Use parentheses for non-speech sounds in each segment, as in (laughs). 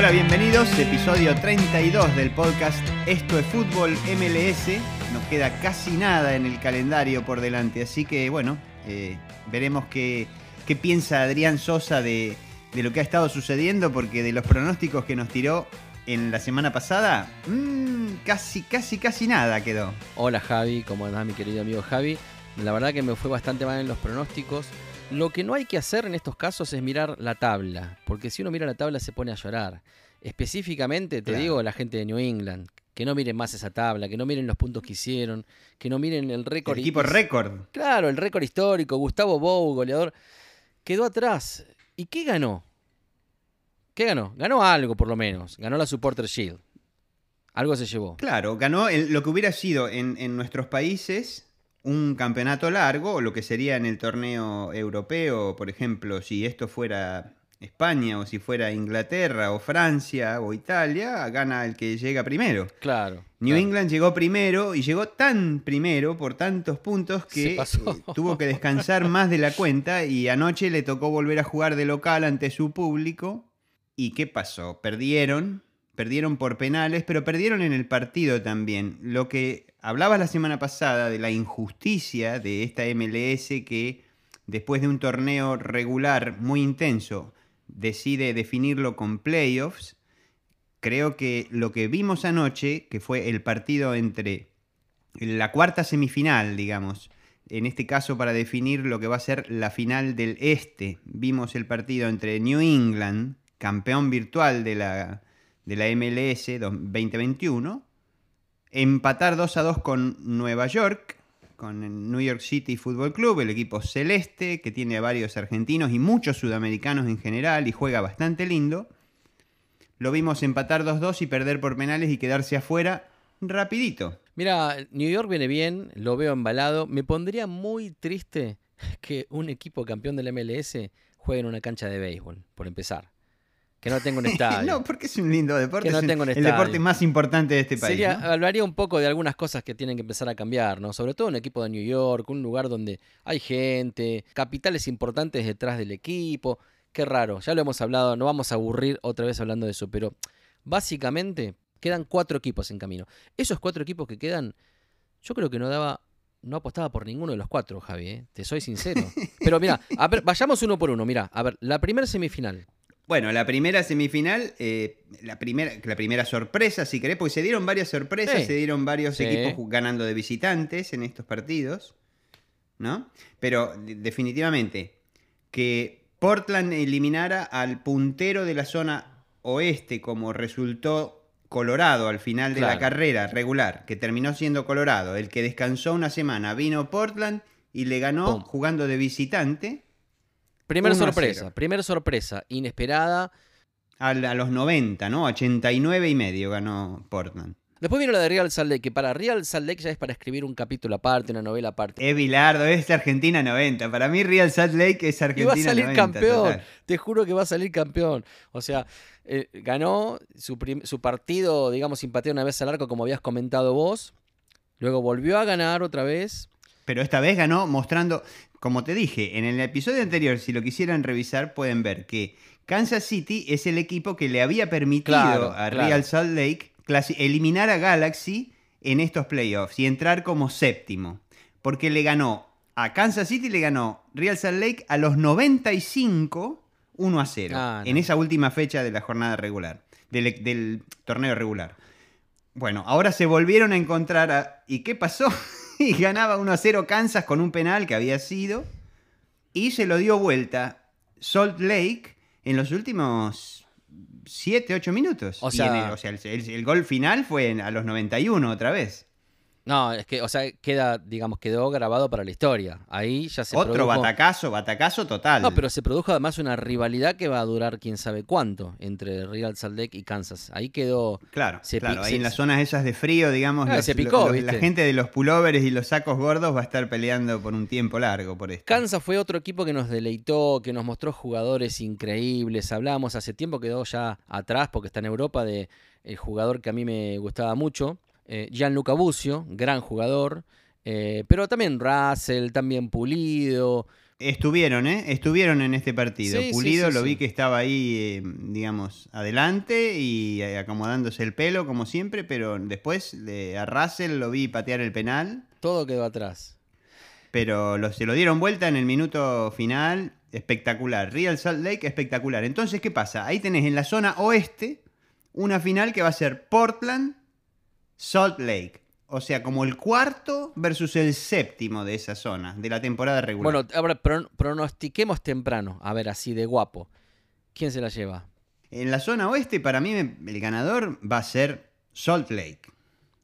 Hola, bienvenidos. Episodio 32 del podcast Esto es Fútbol MLS. Nos queda casi nada en el calendario por delante, así que bueno, eh, veremos qué, qué piensa Adrián Sosa de, de lo que ha estado sucediendo, porque de los pronósticos que nos tiró en la semana pasada, mmm, casi, casi, casi nada quedó. Hola Javi, ¿cómo andás mi querido amigo Javi? La verdad que me fue bastante mal en los pronósticos. Lo que no hay que hacer en estos casos es mirar la tabla, porque si uno mira la tabla se pone a llorar. Específicamente, te Claro. digo, la gente de New England, que no miren más esa tabla, que no miren los puntos que hicieron, que no miren el récord. El equipo récord. Claro, el récord histórico, Gustavo Bou, goleador, quedó atrás. ¿Y qué ganó? ¿Qué ganó? Ganó algo, por lo menos. Ganó la Supporter Shield. Algo se llevó. Claro, ganó el- lo que hubiera sido en, en nuestros países un campeonato largo, o lo que sería en el torneo europeo, por ejemplo, si esto fuera España, o si fuera Inglaterra, o Francia, o Italia, gana el que llega primero. Claro. New claro. England llegó primero y llegó tan primero por tantos puntos que eh, tuvo que descansar más de la cuenta y anoche le tocó volver a jugar de local ante su público. ¿Y qué pasó? Perdieron, perdieron por penales, pero perdieron en el partido también. Lo que hablabas la semana pasada de la injusticia de esta MLS que después de un torneo regular muy intenso decide definirlo con playoffs. Creo que lo que vimos anoche, que fue el partido entre la cuarta semifinal, digamos, en este caso para definir lo que va a ser la final del este, vimos el partido entre New England, campeón virtual de la, de la MLS 2021, empatar 2 a 2 con Nueva York, con el New York City Football Club, el equipo celeste, que tiene a varios argentinos y muchos sudamericanos en general y juega bastante lindo. Lo vimos empatar 2-2 y perder por penales y quedarse afuera rapidito. Mira, New York viene bien, lo veo embalado. Me pondría muy triste que un equipo campeón del MLS juegue en una cancha de béisbol, por empezar. Que no tenga un (laughs) estadio. no, porque es un lindo deporte. Que no es un- el estadio. deporte más importante de este país. Sería, ¿no? Hablaría un poco de algunas cosas que tienen que empezar a cambiar, ¿no? Sobre todo un equipo de New York, un lugar donde hay gente, capitales importantes detrás del equipo. Qué raro, ya lo hemos hablado, no vamos a aburrir otra vez hablando de eso, pero básicamente quedan cuatro equipos en camino. Esos cuatro equipos que quedan, yo creo que no daba, no apostaba por ninguno de los cuatro, Javi, ¿eh? te soy sincero. (laughs) Pero mira, vayamos uno por uno, mira, a ver, la primera semifinal. Bueno, la primera semifinal, eh, la, primera, la primera sorpresa, si querés, porque se dieron varias sorpresas, Sí. se dieron varios Sí. equipos ganando de visitantes en estos partidos, ¿no? Pero de- definitivamente, que Portland eliminara al puntero de la zona oeste, como resultó Colorado al final de la carrera regular, que terminó siendo Colorado, el que descansó una semana, vino Portland y le ganó Pum. jugando de visitante Primera 1 a sorpresa, 0. primera sorpresa, inesperada. al- a, los 90, ¿no? 89 y medio ganó Portland. Después vino la de Real Salt Lake, que para Real Salt Lake ya es para escribir un capítulo aparte, una novela aparte. Es Bilardo, es Argentina 90. Para mí Real Salt Lake es Y Argentina va a salir 90, campeón, total. te juro que va a salir campeón. O sea, eh, ganó su, su partido, digamos, sin patear una vez al arco, como habías comentado vos. Luego volvió a ganar otra vez. Pero esta vez ganó mostrando, como te dije, en el episodio anterior, si lo quisieran revisar, pueden ver que Kansas City es el equipo que le había permitido Claro, a claro. Real Salt Lake eliminar a Galaxy en estos playoffs y entrar como séptimo. Porque le ganó a Kansas City, le ganó Real Salt Lake a los 95, 1 a 0, Ah, en no. esa última fecha de la jornada regular, del, del torneo regular. Bueno, ahora se volvieron a encontrar a- ¿Y qué pasó? (laughs) (laughs) y ganaba 1 a 0 Kansas con un penal que había sido. Y se lo dio vuelta Salt Lake en los últimos 7, 8 minutos. O Y sea- en el, o sea, el, el- el gol final fue en- a los 91 otra vez. No, es que, o sea, queda, digamos, quedó grabado para la historia. Ahí ya se Otro produjo... batacazo, batacazo total. No, pero se produjo además una rivalidad que va a durar quién sabe cuánto entre Real Salt Lake y Kansas. Ahí quedó Claro, se claro. Ahí se- en las zonas esas de frío, digamos, Ah, los- se picó, los- ¿viste? la gente de los pullovers y los sacos gordos va a estar peleando por un tiempo largo por esto. Kansas fue otro equipo que nos deleitó, que nos mostró jugadores increíbles. Hablábamos hace tiempo, quedó ya atrás porque está en Europa, de el jugador que a mí me gustaba mucho, eh, Gianluca Bucio, gran jugador. eh, pero también Russell, también Pulido. Estuvieron, ¿eh? Estuvieron en este partido. Sí, Pulido sí, lo vi que estaba ahí, eh, digamos, adelante y eh, acomodándose el pelo, como siempre, pero después de, a Russell lo vi patear el penal, Todo quedó atrás. pero lo- se lo dieron vuelta en el minuto final. Espectacular. Real Salt Lake, espectacular. Entonces, ¿qué pasa? Ahí tenés en la zona oeste una final que va a ser Portland, Salt Lake. O sea, como el cuarto versus el séptimo de esa zona, de la temporada regular. Bueno, ahora pron- pronostiquemos temprano. A ver, así de guapo. ¿Quién se la lleva? En la zona oeste, para mí, el ganador va a ser Salt Lake.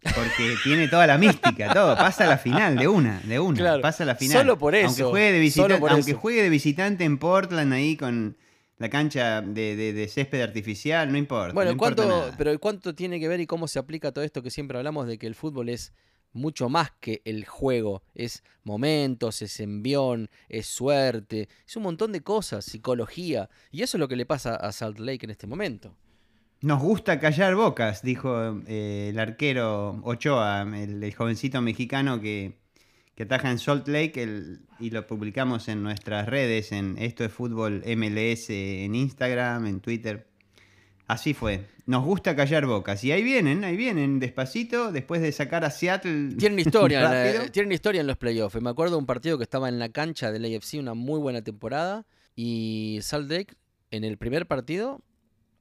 Porque (laughs) tiene toda la mística, todo. Pasa a la final de una, de una. Claro, Pasa a la final. solo por eso, Aunque de, juegue de visitante en Portland ahí con la cancha de, de- de césped artificial, no importa. Bueno, no importa ¿cuánto, nada. pero ¿cuánto tiene que ver y cómo se aplica todo esto que siempre hablamos de que el fútbol es mucho más que el juego? Es momentos, es envión, es suerte, es un montón de cosas, psicología. Y eso es lo que le pasa a Salt Lake en este momento. Nos gusta callar bocas, dijo eh, el arquero Ochoa, el, el jovencito mexicano que, que ataja en Salt Lake el- y lo publicamos en nuestras redes, en Esto es Fútbol MLS, en Instagram, en Twitter. Así fue. Nos gusta callar bocas. Y ahí vienen, ahí vienen, despacito, después de sacar a Seattle. Tienen historia, en (laughs) la- rápido. tienen historia en los playoffs. Me acuerdo de un partido que estaba en la cancha del AFC, una muy buena temporada. Y Salt Lake, en el primer partido,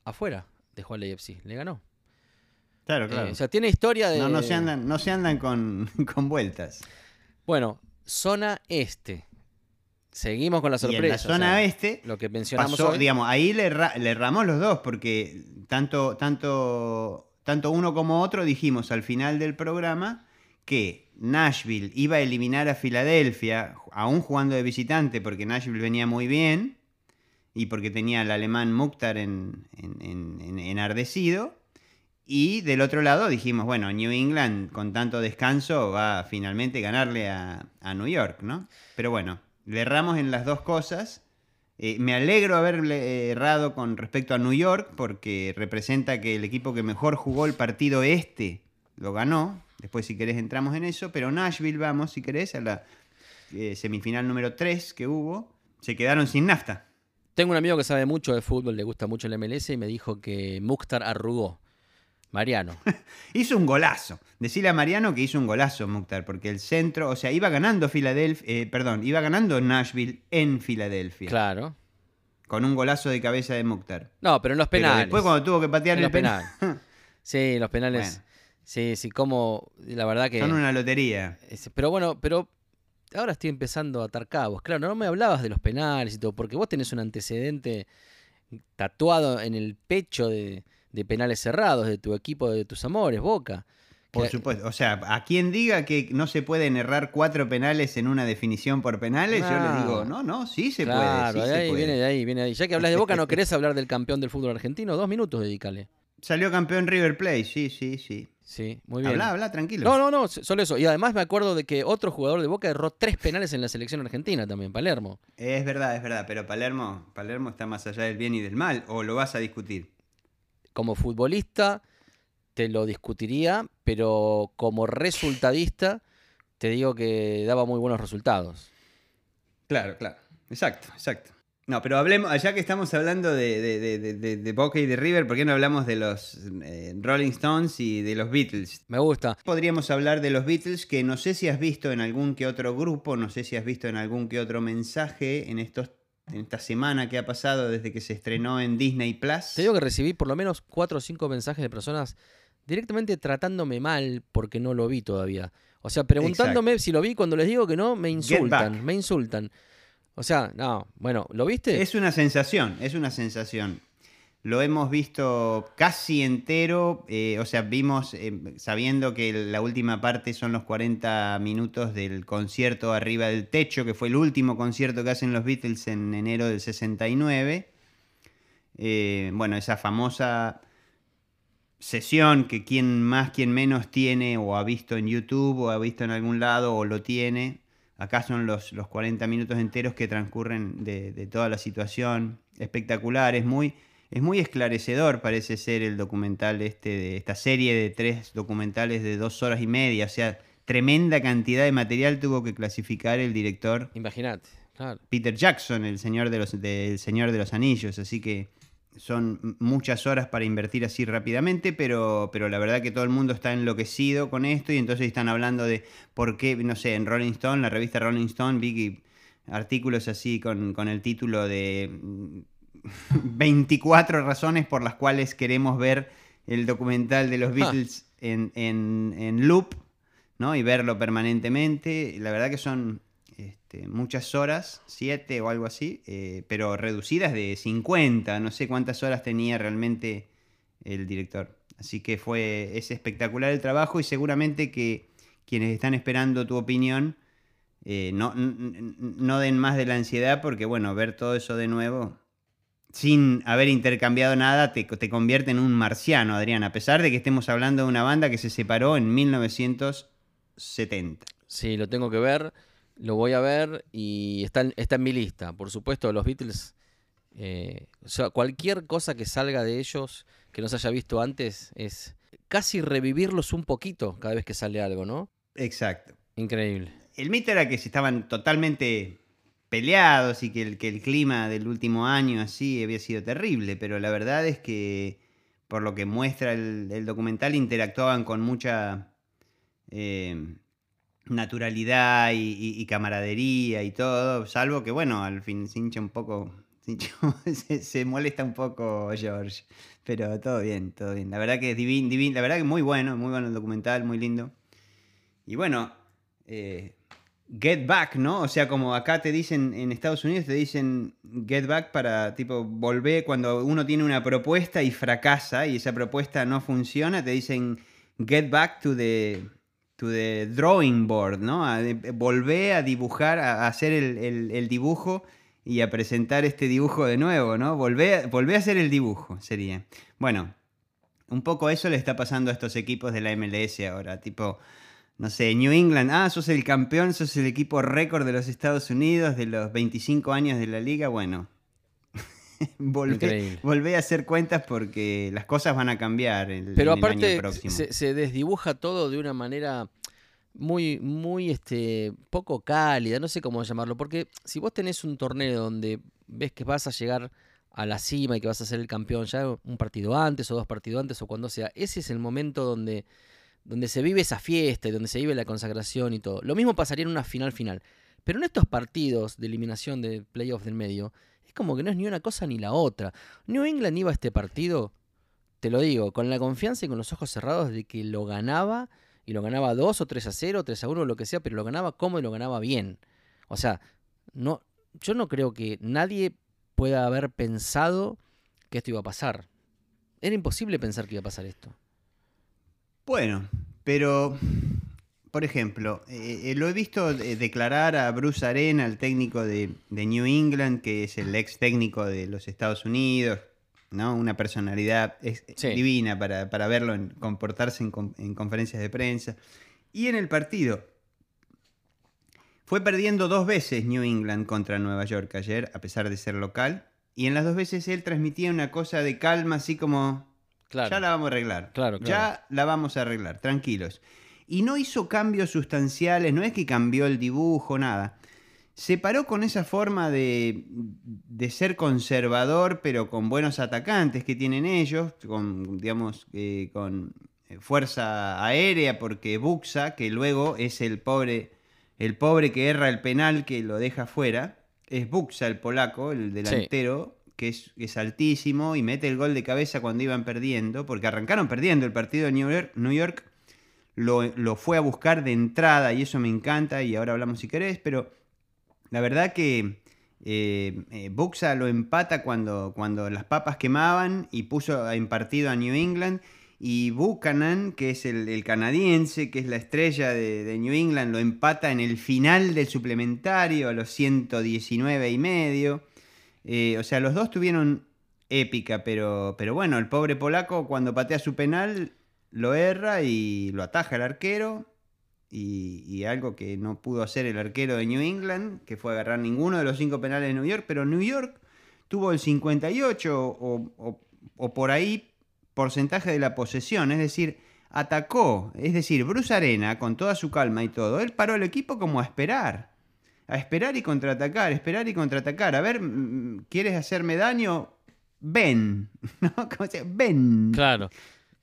afuera, dejó al AFC. Le ganó. Claro, Eh, claro. o sea, tiene historia de. no, no se andan, no se andan con, (laughs) con vueltas. Bueno, zona este. Seguimos con la Y en sorpresa. la o zona sea, este, Lo que mencionamos pasó, hoy. digamos, ahí le, le erramos los dos, porque tanto, tanto, tanto uno como otro dijimos al final del programa que Nashville iba a eliminar a Filadelfia, aún jugando de visitante, porque Nashville venía muy bien y porque tenía al alemán Mukhtar en, en- en- en- enardecido. Y del otro lado dijimos, bueno, New England con tanto descanso va a finalmente ganarle a, a New York, ¿no? Pero bueno, le erramos en las dos cosas. Eh, me alegro haberle errado con respecto a New York porque representa que el equipo que mejor jugó el partido este lo ganó. Después si querés entramos en eso, pero Nashville vamos, si querés, a la eh, semifinal número 3 que hubo. Se quedaron sin nafta. Tengo un amigo que sabe mucho de fútbol, le gusta mucho el MLS y me dijo que Mukhtar arrugó. Mariano. (laughs) Hizo un golazo. Decirle a Mariano que hizo un golazo, Mukhtar, porque el centro, o sea, iba ganando Filadelfia, eh, perdón, iba ganando Nashville en Filadelfia. Claro. Con un golazo de cabeza de Mukhtar. No, pero en los Pero penales. después cuando tuvo que patear en el los penal, penales. (laughs) Sí, los penales. Bueno. Sí, sí, como. La verdad que. son una lotería. es- Pero bueno, pero. Ahora estoy empezando a atar cabos. Claro, no me hablabas de los penales y todo, porque vos tenés un antecedente tatuado en el pecho de, de penales cerrados de tu equipo, de tus amores, Boca. Por supuesto. O sea, a quien diga que no se pueden errar cuatro penales en una definición por penales, yo le digo, no, no, sí se claro, puede. sí de se ahí, puede. viene de ahí, viene de ahí. Ya que hablas de Boca, ¿no (laughs) querés hablar del campeón del fútbol argentino? Dos minutos, dedícale. Salió campeón River Plate, sí, sí, sí. Sí, muy bien. Habla, habla, tranquilo. No, no, no, solo eso. Y además me acuerdo de que otro jugador de Boca erró tres penales en la selección argentina también, Palermo. Es verdad, es verdad, pero Palermo, Palermo está más allá del bien y del mal, o lo vas a discutir. Como futbolista te lo discutiría, pero como resultadista te digo que daba muy buenos resultados. Claro, claro. Exacto, exacto. No, pero hablemos, ya que estamos hablando de, de, Boca y de River, ¿por qué no hablamos de los eh, Rolling Stones y de los Beatles? Me gusta. Podríamos hablar de los Beatles, que no sé si has visto en algún que otro grupo, no sé si has visto en algún que otro mensaje en estos en esta semana que ha pasado desde que se estrenó en Disney Plus. Te digo que recibí por lo menos cuatro o cinco mensajes de personas directamente tratándome mal porque no lo vi todavía. O sea, preguntándome si lo vi cuando les digo que no, me insultan, me insultan. O sea, no, bueno, ¿lo viste? Es una sensación, es una sensación. Lo hemos visto casi entero, eh, o sea, vimos, eh, sabiendo que la última parte son los 40 minutos del concierto Arriba del Techo, que fue el último concierto que hacen los Beatles en enero del 69. Eh, bueno, esa famosa sesión que quien más, quien menos tiene o ha visto en YouTube o ha visto en algún lado o lo tiene. Acá son los, los 40 minutos enteros que transcurren de, de toda la situación. Espectacular, es muy, es muy esclarecedor, parece ser el documental este, de esta serie de tres documentales de dos horas y media. O sea, tremenda cantidad de material tuvo que clasificar el director Imagínate. Peter Jackson, el señor de los, Señor de los Anillos, así que son muchas horas para invertir así rápidamente, pero, pero la verdad que todo el mundo está enloquecido con esto y entonces están hablando de por qué, no sé, en Rolling Stone, la revista Rolling Stone, vi artículos así con, con el título de (laughs) 24 razones por las cuales queremos ver el documental de los ah. Beatles en, en, loop, ¿no? Y verlo permanentemente. La verdad que son este, muchas horas, 7 o algo así, eh, pero reducidas de 50. No sé cuántas horas tenía realmente el director. Así que fue, es espectacular el trabajo y seguramente que quienes están esperando tu opinión eh, no, no den más de la ansiedad porque, bueno, ver todo eso de nuevo sin haber intercambiado nada, te, convierte en un marciano, Adrián, a pesar de que estemos hablando de una banda que se separó en 1970. Sí, lo tengo que ver, lo voy a ver y está, está en mi lista. Por supuesto, los Beatles, eh, cualquier cosa que salga de ellos que no se haya visto antes es casi revivirlos un poquito cada vez que sale algo, ¿no? Exacto. Increíble. El mito era que si estaban totalmente peleados y que el, que el clima del último año así había sido terrible, pero la verdad es que por lo que muestra el, documental interactuaban con mucha eh, naturalidad y, camaradería y todo, salvo que bueno, al fin se hincha un poco, se, (laughs) molesta un poco George, pero todo bien, todo bien. La verdad que es divino, divin, la verdad que muy bueno, muy bueno el documental, muy lindo. Y bueno, eh, get back, ¿no? O sea, como acá te dicen en Estados Unidos, te dicen get back para, tipo, volver cuando uno tiene una propuesta y fracasa y esa propuesta no funciona, te dicen get back to the, to the drawing board, ¿no? A, volver a dibujar, a, hacer el, dibujo y a presentar este dibujo de nuevo, ¿no? Volver, volver a hacer el dibujo, sería. Bueno, un poco eso le está pasando a estos equipos de la MLS ahora, tipo no sé, New England, ah, sos el campeón, sos el equipo récord de los Estados Unidos de los 25 años de la liga, bueno, (laughs) volvé, a hacer cuentas porque las cosas van a cambiar el, Pero aparte, Se, se, desdibuja todo de una manera muy, muy este, poco cálida, no sé cómo llamarlo, porque si vos tenés un torneo donde ves que vas a llegar a la cima y que vas a ser el campeón ya un partido antes o dos partidos antes o cuando sea, ese es el momento donde donde se vive esa fiesta y donde se vive la consagración y todo. Lo mismo pasaría en una final final. Pero en estos partidos de eliminación de playoff del medio, es como que no es ni una cosa ni la otra. New England iba a este partido, te lo digo, con la confianza y con los ojos cerrados de que lo ganaba, y lo ganaba 2 o 3 a 0, 3 a 1, lo que sea, pero lo ganaba como y lo ganaba bien. O sea, no, yo no creo que nadie pueda haber pensado que esto iba a pasar. Era imposible pensar que iba a pasar esto. Bueno, pero, por ejemplo, eh, eh, lo he visto declarar a Bruce Arena, el técnico de, New England, que es el ex técnico de los Estados Unidos, ¿no? Una personalidad divina para, verlo en, comportarse en, conferencias de prensa. Y en el partido. Fue perdiendo dos veces New England contra Nueva York ayer, a pesar de ser local. Y en las dos veces él transmitía una cosa de calma, así como ya la vamos a arreglar. Claro, Ya la vamos a arreglar, tranquilos. Y no hizo cambios sustanciales, no es que cambió el dibujo, nada. Se paró con esa forma de, ser conservador, pero con buenos atacantes que tienen ellos, con, digamos, eh, con fuerza aérea, porque Buxa, que luego es el pobre, el pobre que erra el penal que lo deja fuera, es Buxa el polaco, el delantero, que es, altísimo y mete el gol de cabeza cuando iban perdiendo, porque arrancaron perdiendo el partido de New York, lo, fue a buscar de entrada y eso me encanta y ahora hablamos si querés, pero la verdad que eh, eh, Buxa lo empata cuando, cuando las papas quemaban y puso en partido a New England y Buchanan, que es el, canadiense, que es la estrella de, de, New England, lo empata en el final del suplementario a los 119 y medio. Eh, o sea, los dos tuvieron épica, pero, pero bueno, el pobre polaco cuando patea su penal lo erra y lo ataja el arquero. Y, algo que no pudo hacer el arquero de New England, que fue agarrar ninguno de los cinco penales de New York, pero New York tuvo el 58 o, o por ahí porcentaje de la posesión, es decir, atacó, es decir, Bruce Arena, con toda su calma y todo, él paró el equipo como a esperar a esperar y contraatacar, esperar y contraatacar. A ver, mm, ¿quieres hacerme daño? Ven, (laughs) ¿no? Como sea, ven. Claro,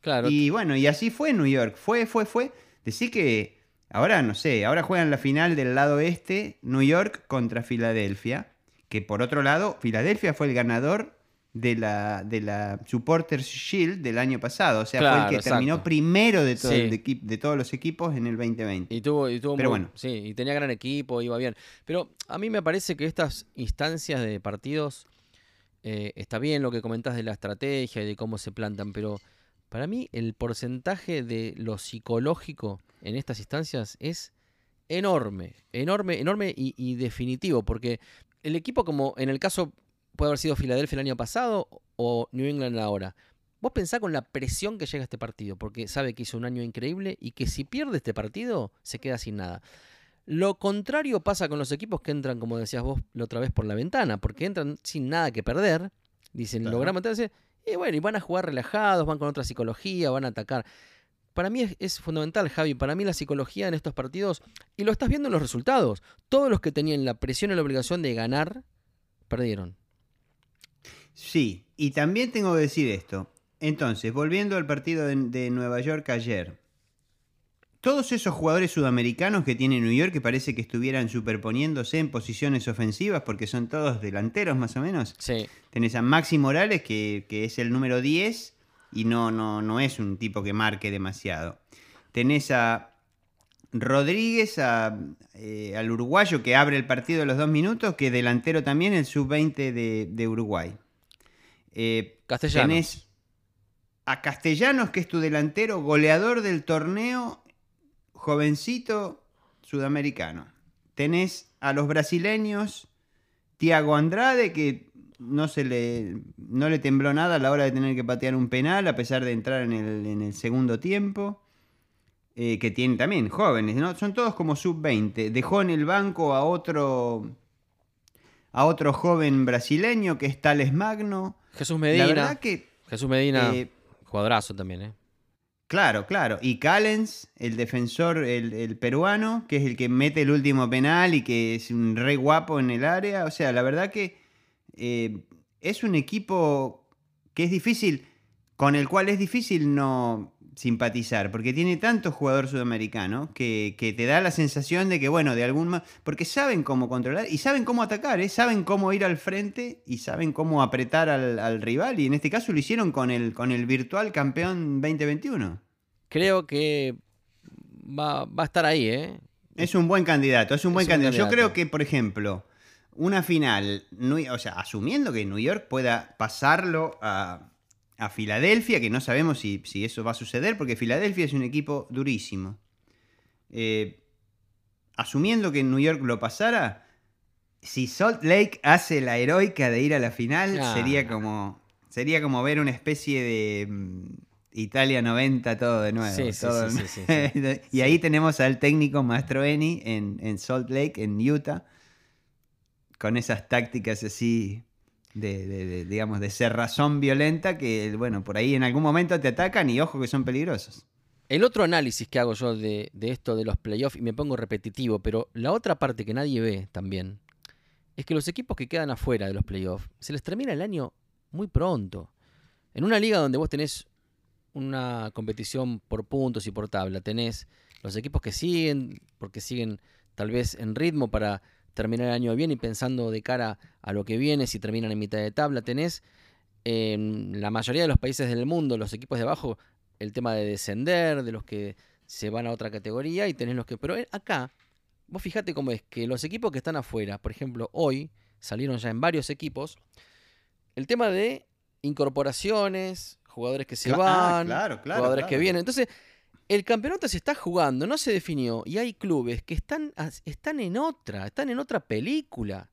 claro. Y bueno, y así fue New York. Fue, fue, fue. Decir que ahora, no sé, ahora juegan la final del lado este, New York contra Filadelfia. Que por otro lado, Filadelfia fue el ganador de la, de la Supporters Shield del año pasado. O sea, fue el que terminó primero de, todo Sí. el equi- de todos los equipos en el 2020. Y tuvo, y tuvo Pero muy- bueno. sí, y tenía gran equipo, iba bien. Pero a mí me parece que estas instancias de partidos eh, está bien lo que comentás de la estrategia y de cómo se plantan, pero para mí el porcentaje de lo psicológico en estas instancias es enorme, enorme, enorme y, y definitivo, porque el equipo como en el caso puede haber sido Filadelfia el año pasado o New England ahora. Vos pensá con la presión que llega a este partido, porque sabe que hizo un año increíble y que si pierde este partido se queda sin nada. Lo contrario pasa con los equipos que entran, como decías vos la otra vez, por la ventana, porque entran sin nada que perder, dicen, Claro. logramos mantenerse, y bueno, y van a jugar relajados, van con otra psicología, van a atacar. Para mí es, es fundamental, Javi, para mí la psicología en estos partidos, y lo estás viendo en los resultados, todos los que tenían la presión y la obligación de ganar, perdieron. Sí, y también tengo que decir esto. Entonces, volviendo al partido de, de Nueva York ayer. Todos esos jugadores sudamericanos que tiene New York que parece que estuvieran superponiéndose en posiciones ofensivas porque son todos delanteros más o menos. Sí, Tenés a Maxi Morales que, que es el número 10 y no, no, no es un tipo que marque demasiado. Tenés a Rodríguez, a, eh, al uruguayo que abre el partido a los dos minutos, que delantero también, el sub-20 de, de Uruguay. Eh, Castellanos. Tenés a Castellanos, que es tu delantero, goleador del torneo, jovencito sudamericano. Tenés a los brasileños, Tiago Andrade, que no, se le, no le tembló nada a la hora de tener que patear un penal, a pesar de entrar en el, en el segundo tiempo. eh, que tienen también jóvenes, ¿no? Son todos como sub-20. Dejó en el banco a otro, a otro joven brasileño que es Tales Magno. Jesús La Medina. verdad que Jesús Medina, eh, también, ¿eh? Claro, claro. Y Callens, el defensor, el, el peruano, que es el que mete el último penal y que es un re guapo en el área. O sea, la verdad que eh, es un equipo que es difícil, con el cual es difícil no simpatizar, porque tiene tanto jugador sudamericano que, que te da la sensación de que, bueno, de algún porque saben cómo controlar y saben cómo atacar, ¿eh? saben cómo ir al frente y saben cómo apretar al, al rival, y en este caso lo hicieron con el, con el virtual campeón 2021. Creo que va, va a estar ahí, ¿eh? Es un buen candidato, es un buen Es un candidato. Yo candidato. creo que, por ejemplo, una final, o sea, asumiendo que New York pueda pasarlo a, a Filadelfia, que no sabemos si, si eso va a suceder, porque Filadelfia es un equipo durísimo. Eh, asumiendo que New York lo pasara, si Salt Lake hace la heroica de ir a la final, Ah. sería como sería como ver una especie de mm, Italia 90 todo de nuevo. Sí, sí, todo- sí, sí, sí, (laughs) y ahí tenemos al técnico Mastroeni en, en Salt Lake, en Utah, con esas tácticas así de, de- de, digamos, de cerrazón violenta que, bueno, por ahí en algún momento te atacan y ojo que son peligrosos. El otro análisis que hago yo de, de esto de los playoffs, y me pongo repetitivo, pero la otra parte que nadie ve también, es que los equipos que quedan afuera de los playoffs, se les termina el año muy pronto. En una liga donde vos tenés una competición por puntos y por tabla, tenés los equipos que siguen, porque siguen tal vez en ritmo para terminar el año bien y pensando de cara a lo que viene, si terminan en mitad de tabla, tenés en la mayoría de los países del mundo, los equipos de abajo, el tema de descender, de los que se van a otra categoría y tenés los que... Pero eh, acá, vos fijate cómo es que los equipos que están afuera, por ejemplo, hoy salieron ya en varios equipos, el tema de incorporaciones, jugadores que se Cla- ah, van, claro, claro, jugadores que vienen. Entonces, el campeonato se está jugando, no se definió, y hay clubes que están, están en otra, están en otra película.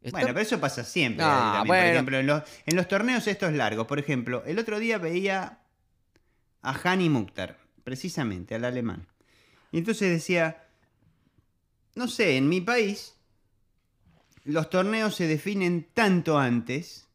Están- Bueno, pero eso pasa siempre. Ah, bueno. Por ejemplo, en los, en los torneos estos largos, por ejemplo, el otro día veía a Hani Mukhtar, precisamente, al alemán. Y entonces decía, no sé, en mi país los torneos se definen tanto antes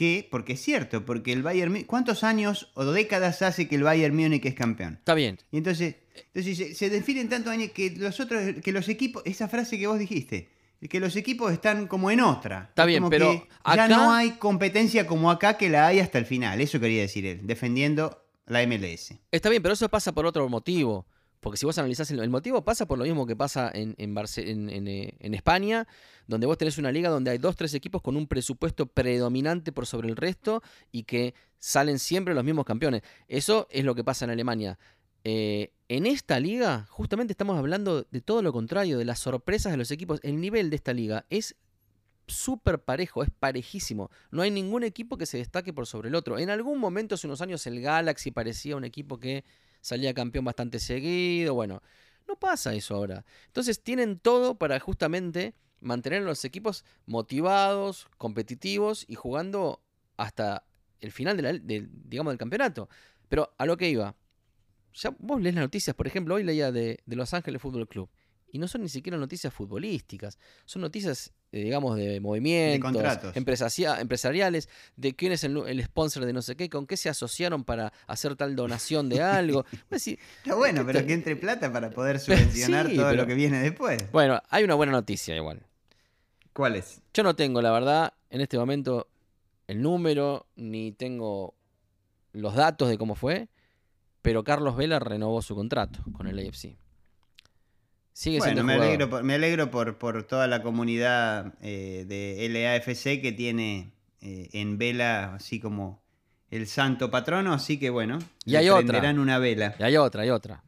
que, porque es cierto, porque el Bayern ¿cuántos años o décadas hace que el Bayern Múnich es campeón? Está bien. Y entonces, entonces se, se definen tantos años que los otros, que los equipos, esa frase que vos dijiste, que los equipos están como en otra. Está bien, Como pero que ya acá- no hay competencia como acá que la hay hasta el final. Eso quería decir él, defendiendo la MLS. Está bien, pero eso pasa por otro motivo. Porque si vos analizás el, motivo, pasa por lo mismo que pasa en- en, eh, en España, donde vos tenés una liga donde hay dos, tres equipos con un presupuesto predominante por sobre el resto y que salen siempre los mismos campeones. Eso es lo que pasa en Alemania. Eh, en esta liga, justamente estamos hablando de todo lo contrario, de las sorpresas de los equipos. El nivel de esta liga es súper parejo, es parejísimo. No hay ningún equipo que se destaque por sobre el otro. En algún momento, hace unos años, el Galaxy parecía un equipo que salía campeón bastante seguido. Bueno, no pasa eso ahora. Entonces tienen todo para justamente mantener a los equipos motivados, competitivos y jugando hasta el final de digamos, del campeonato. Pero a lo que iba, ya vos lees las noticias, por ejemplo, hoy leía de, de Los Ángeles Fútbol Club. Y no son ni siquiera noticias futbolísticas, son noticias, digamos, de movimientos, empresariales, de quién es el, sponsor de no sé qué, con qué se asociaron para hacer tal donación de algo. (laughs) Decís, Está bueno, pero que entre plata para poder subvencionar Sí, todo pero- lo que viene después. bueno, hay una buena noticia igual. ¿Cuál es? Yo no tengo, la verdad, en este momento el número, ni tengo los datos de cómo fue, pero Carlos Vela renovó su contrato con el AFC. Sigue Bueno, siendo me jugador. alegro, por, me alegro por, por toda la comunidad eh, de LAFC que tiene eh, en vela así como el santo patrono, así que bueno, Y hay otra. una vela. Y hay otra, hay otra.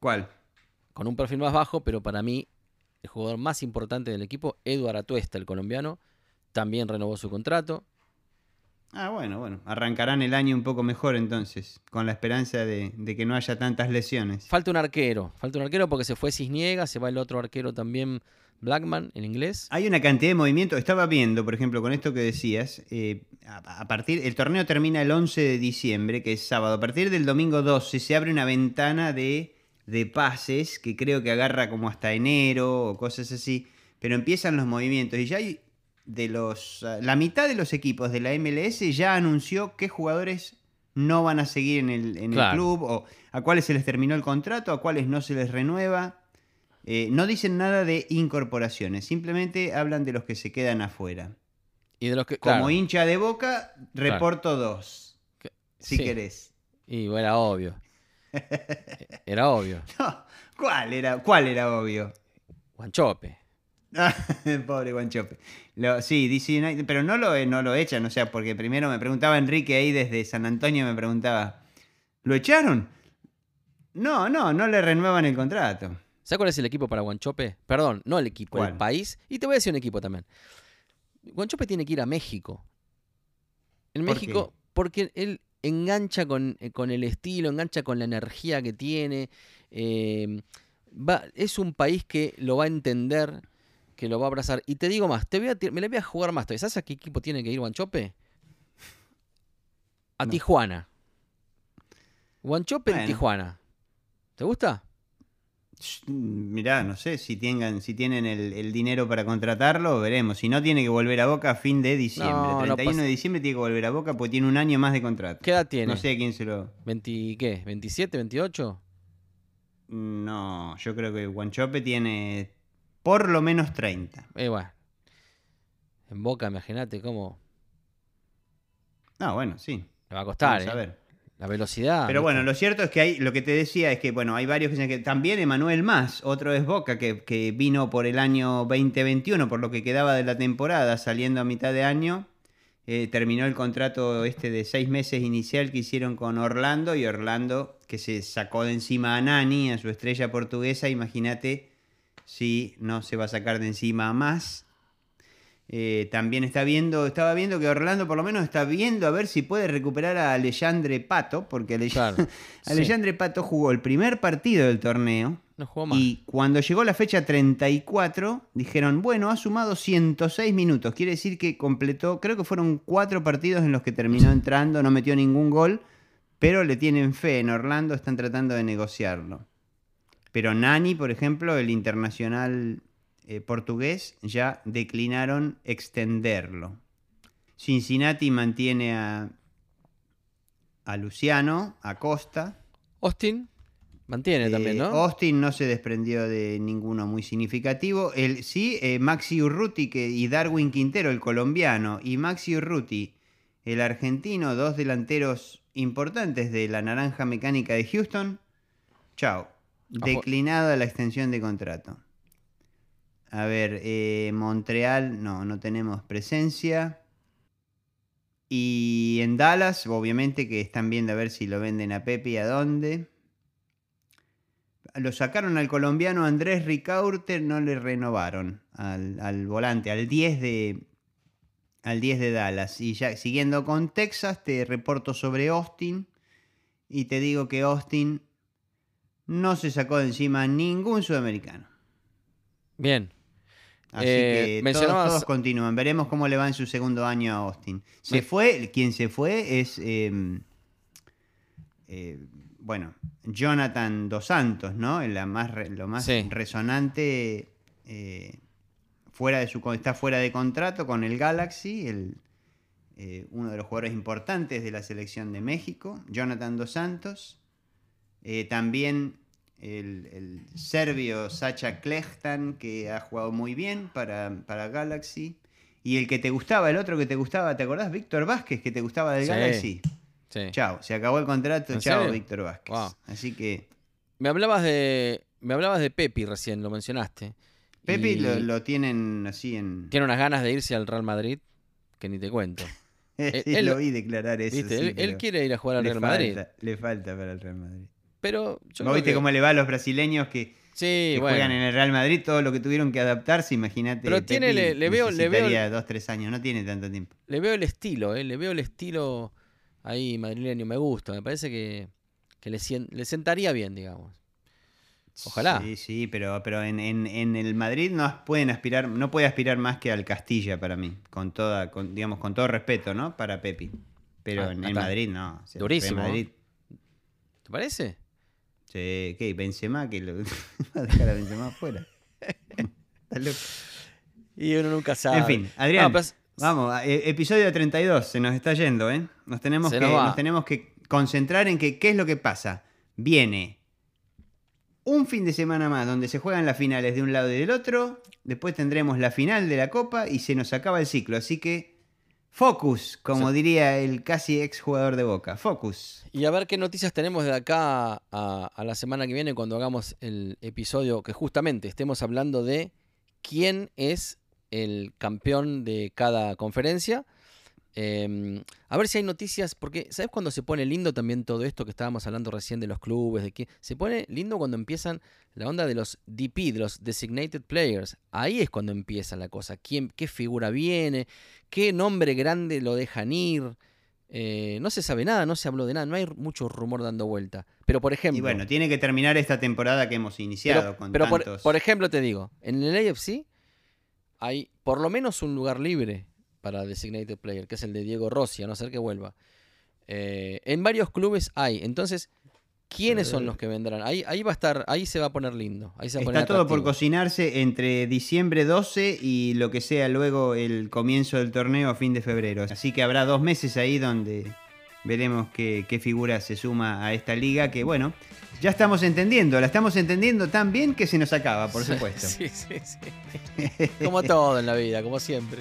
¿Cuál? Con un perfil más bajo, pero para mí el jugador más importante del equipo, Eduard Atuesta, el colombiano, también renovó su contrato. Ah, bueno, bueno, arrancarán el año un poco mejor entonces, con la esperanza de, de que no haya tantas lesiones. Falta un arquero, falta un arquero porque se fue Cisniega, se va el otro arquero también, Blackman, en inglés. Hay una cantidad de movimientos. Estaba viendo, por ejemplo, con esto que decías, eh, a, a partir, el torneo termina el 11 de diciembre, que es sábado. A partir del domingo 12 se abre una ventana de, de pases que creo que agarra como hasta enero o cosas así. Pero empiezan los movimientos y ya hay de los... ah, La mitad de los equipos de la MLS ya anunció qué jugadores no van a seguir en el, en el club o a cuáles se les terminó el contrato, a cuáles no se les renueva. Eh, no dicen nada de incorporaciones, simplemente hablan de los que se quedan afuera. Y de los que. Como claro, hincha de boca, reporto dos, que- si sí, querés. Y bueno, era obvio. (laughs) Era obvio. No, ¿cuál, era, ¿Cuál era obvio? Guanchope. (laughs) Pobre Guanchope. Lo- sí, DC United, pero no lo, no lo echan, o sea, porque primero me preguntaba Enrique ahí desde San Antonio, me preguntaba, ¿lo echaron? No, no, no le renuevan el contrato. ¿Sabes cuál es el equipo para Guanchope? Perdón, no el equipo, el país. Y te voy a decir un equipo también. Guanchope tiene que ir a México. En ¿Por México, porque él engancha con, eh, con el estilo, engancha con la energía que tiene. eh, va- es un país que lo va a entender, que lo va a abrazar. Y te digo más, te voy a me la voy a jugar más. ¿Sabes a qué equipo tiene que ir Guanchope? A No. Tijuana. Guanchope en. Tijuana. ¿Te gusta? Mirá, no sé si, tengan, si tienen el, el dinero para contratarlo, veremos. Si no, tiene que volver a Boca a fin de diciembre. No, no 31 pasa- de diciembre tiene que volver a Boca porque tiene un año más de contrato. ¿Qué edad tiene? No sé a quién se lo... ¿20 qué? ¿27, 28? No, yo creo que Guanchope tiene por lo menos 30. Eh, bueno. En Boca, imagínate cómo No, bueno, sí. le va a costar, Vamos a ¿eh? ver. La velocidad. Pero bueno, lo cierto es que hay, lo que te decía es que, bueno, hay varios que dicen que también Emanuel Más, otro es Boca, que, que vino por el año 2021, por lo que quedaba de la temporada, saliendo a mitad de año, eh, terminó el contrato este de seis meses inicial que hicieron con Orlando, y Orlando, que se sacó de encima a Nani, a su estrella portuguesa, imagínate si no se va a sacar de encima Más. Eh, también está viendo, estaba viendo que Orlando por lo menos está viendo a ver si puede recuperar a Alejandre Pato, porque Alej- Claro. (laughs) Sí. Alejandre Pato jugó el primer partido del torneo No jugó más. y cuando llegó la fecha 34 dijeron, bueno, ha sumado 106 minutos, quiere decir que completó, creo que fueron cuatro partidos en los que terminó entrando, no metió ningún gol, pero le tienen fe en Orlando, están tratando de negociarlo. Pero Nani, por ejemplo, el internacional eh, portugués, ya declinaron extenderlo. Cincinnati mantiene a, a Luciano, a Costa. Austin mantiene también, Eh, ¿no? Austin no se desprendió de ninguno muy significativo. El, sí, eh, Maxi Urruti que, y Darwin Quintero, el colombiano, y Maxi Urruti, el argentino, dos delanteros importantes de la naranja mecánica de Houston. Chao. Declinada la extensión de contrato. A ver, eh, Montreal, no, no tenemos presencia. Y en Dallas, obviamente que están viendo a ver si lo venden a Pepe y a dónde. Lo sacaron al colombiano Andrés Ricaurte, no le renovaron al, al volante, al 10 de al 10 de Dallas. Y ya siguiendo con Texas, te reporto sobre Austin. Y te digo que Austin no se sacó de encima ningún sudamericano. Bien. Así Eh, que todos, todos continúan. Veremos cómo le va en su segundo año a Austin. Se fue, quien se fue es, eh, eh, bueno, Jonathan Dos Santos, ¿no? La más, lo más Sí. resonante, eh, fuera de su, está fuera de contrato con el Galaxy, el, eh, uno de los jugadores importantes de la selección de México, Jonathan Dos Santos. Eh, también el, el serbio Sacha Klehtan, que ha jugado muy bien para, para Galaxy. Y el que te gustaba, el otro que te gustaba, ¿te acordás? Víctor Vázquez, que te gustaba del Sí. Galaxy. Sí. Chao, se acabó el contrato, ¿En chao? Víctor Vázquez. Wow. Así que Me hablabas de. Me hablabas de Pepi recién, lo mencionaste. Pepe Y lo, lo tienen así en... Tiene unas ganas de irse al Real Madrid que ni te cuento. (laughs) Sí, él- lo vi declarar eso. Él, quiere ir a jugar al le Real Madrid. Le falta para el Real Madrid. Pero yo ¿Vos creo viste que- cómo le va a los brasileños que, Sí, que bueno. juegan en el Real Madrid? Todo lo que tuvieron que adaptarse, imagínate. Pero tiene- le- le veo- le veo- dos, tres años, no tiene tanto tiempo. Le veo el estilo, ¿eh? Le veo el estilo ahí madrileño. Me gusta. Me parece que, que le, sien- le sentaría bien, digamos. Ojalá. Sí, sí, pero, pero en, en- en el Madrid no pueden aspirar, no puede aspirar más que al Castilla para mí, con toda, con, digamos, con todo respeto, ¿no? Para Pepi. Pero Ah, en el Madrid no. o sea, el Durísimo, Madrid, ¿Te parece? Sí, ¿qué? Benzema, que lo (laughs) va a dejar a Benzema afuera. (laughs) Y uno nunca sabe. En fin, Adrián, No, pero es- vamos, eh, episodio 32, se nos está yendo, ¿eh? Nos tenemos, Se que, nos tenemos que concentrar en que qué es lo que pasa. Viene un fin de semana más donde se juegan las finales de un lado y del otro, después tendremos la final de la Copa y se nos acaba el ciclo, así que focus, como Sí. diría el casi ex jugador de Boca, focus. Y a ver qué noticias tenemos de acá a, a la semana que viene cuando hagamos el episodio que justamente estemos hablando de quién es el campeón de cada conferencia. Eh, a ver si hay noticias, porque ¿sabes cuando se pone lindo también todo esto que estábamos hablando recién de los clubes? de que Se pone lindo cuando empiezan la onda de los DP, de los Designated Players. Ahí es cuando empieza la cosa. ¿Quién, ¿Qué figura viene? ¿Qué nombre grande lo dejan ir? Eh, no se sabe nada, no se habló de nada, no hay mucho rumor dando vuelta. Pero por ejemplo, Y bueno, tiene que terminar esta temporada que hemos iniciado pero, con pero por, tantos... por ejemplo te digo, en el AFC hay por lo menos un lugar libre para Designated Player, que es el de Diego Rossi, a no ser que vuelva. Eh, en varios clubes hay, entonces, ¿quiénes son los que vendrán? Ahí, ahí va a estar, ahí se va a poner lindo. Ahí se va a poner Está todo por cocinarse entre diciembre 12 y lo que sea luego el comienzo del torneo a fin de febrero. Así que habrá dos meses ahí donde veremos qué, qué figura se suma a esta liga que, bueno, ya estamos entendiendo. La estamos entendiendo tan bien que se nos acaba, por supuesto. (laughs) Sí, sí, sí. Como todo en la vida, como siempre.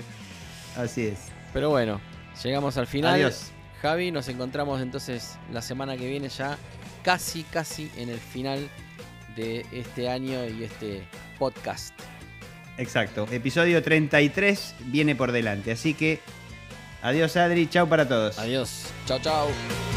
Así es. Pero bueno, llegamos al final. Adiós. Javi, nos encontramos entonces la semana que viene ya casi, casi en el final de este año y este podcast. Exacto. Episodio 33 viene por delante. Así que adiós Adri, chao para todos. Adiós. Chao, chao.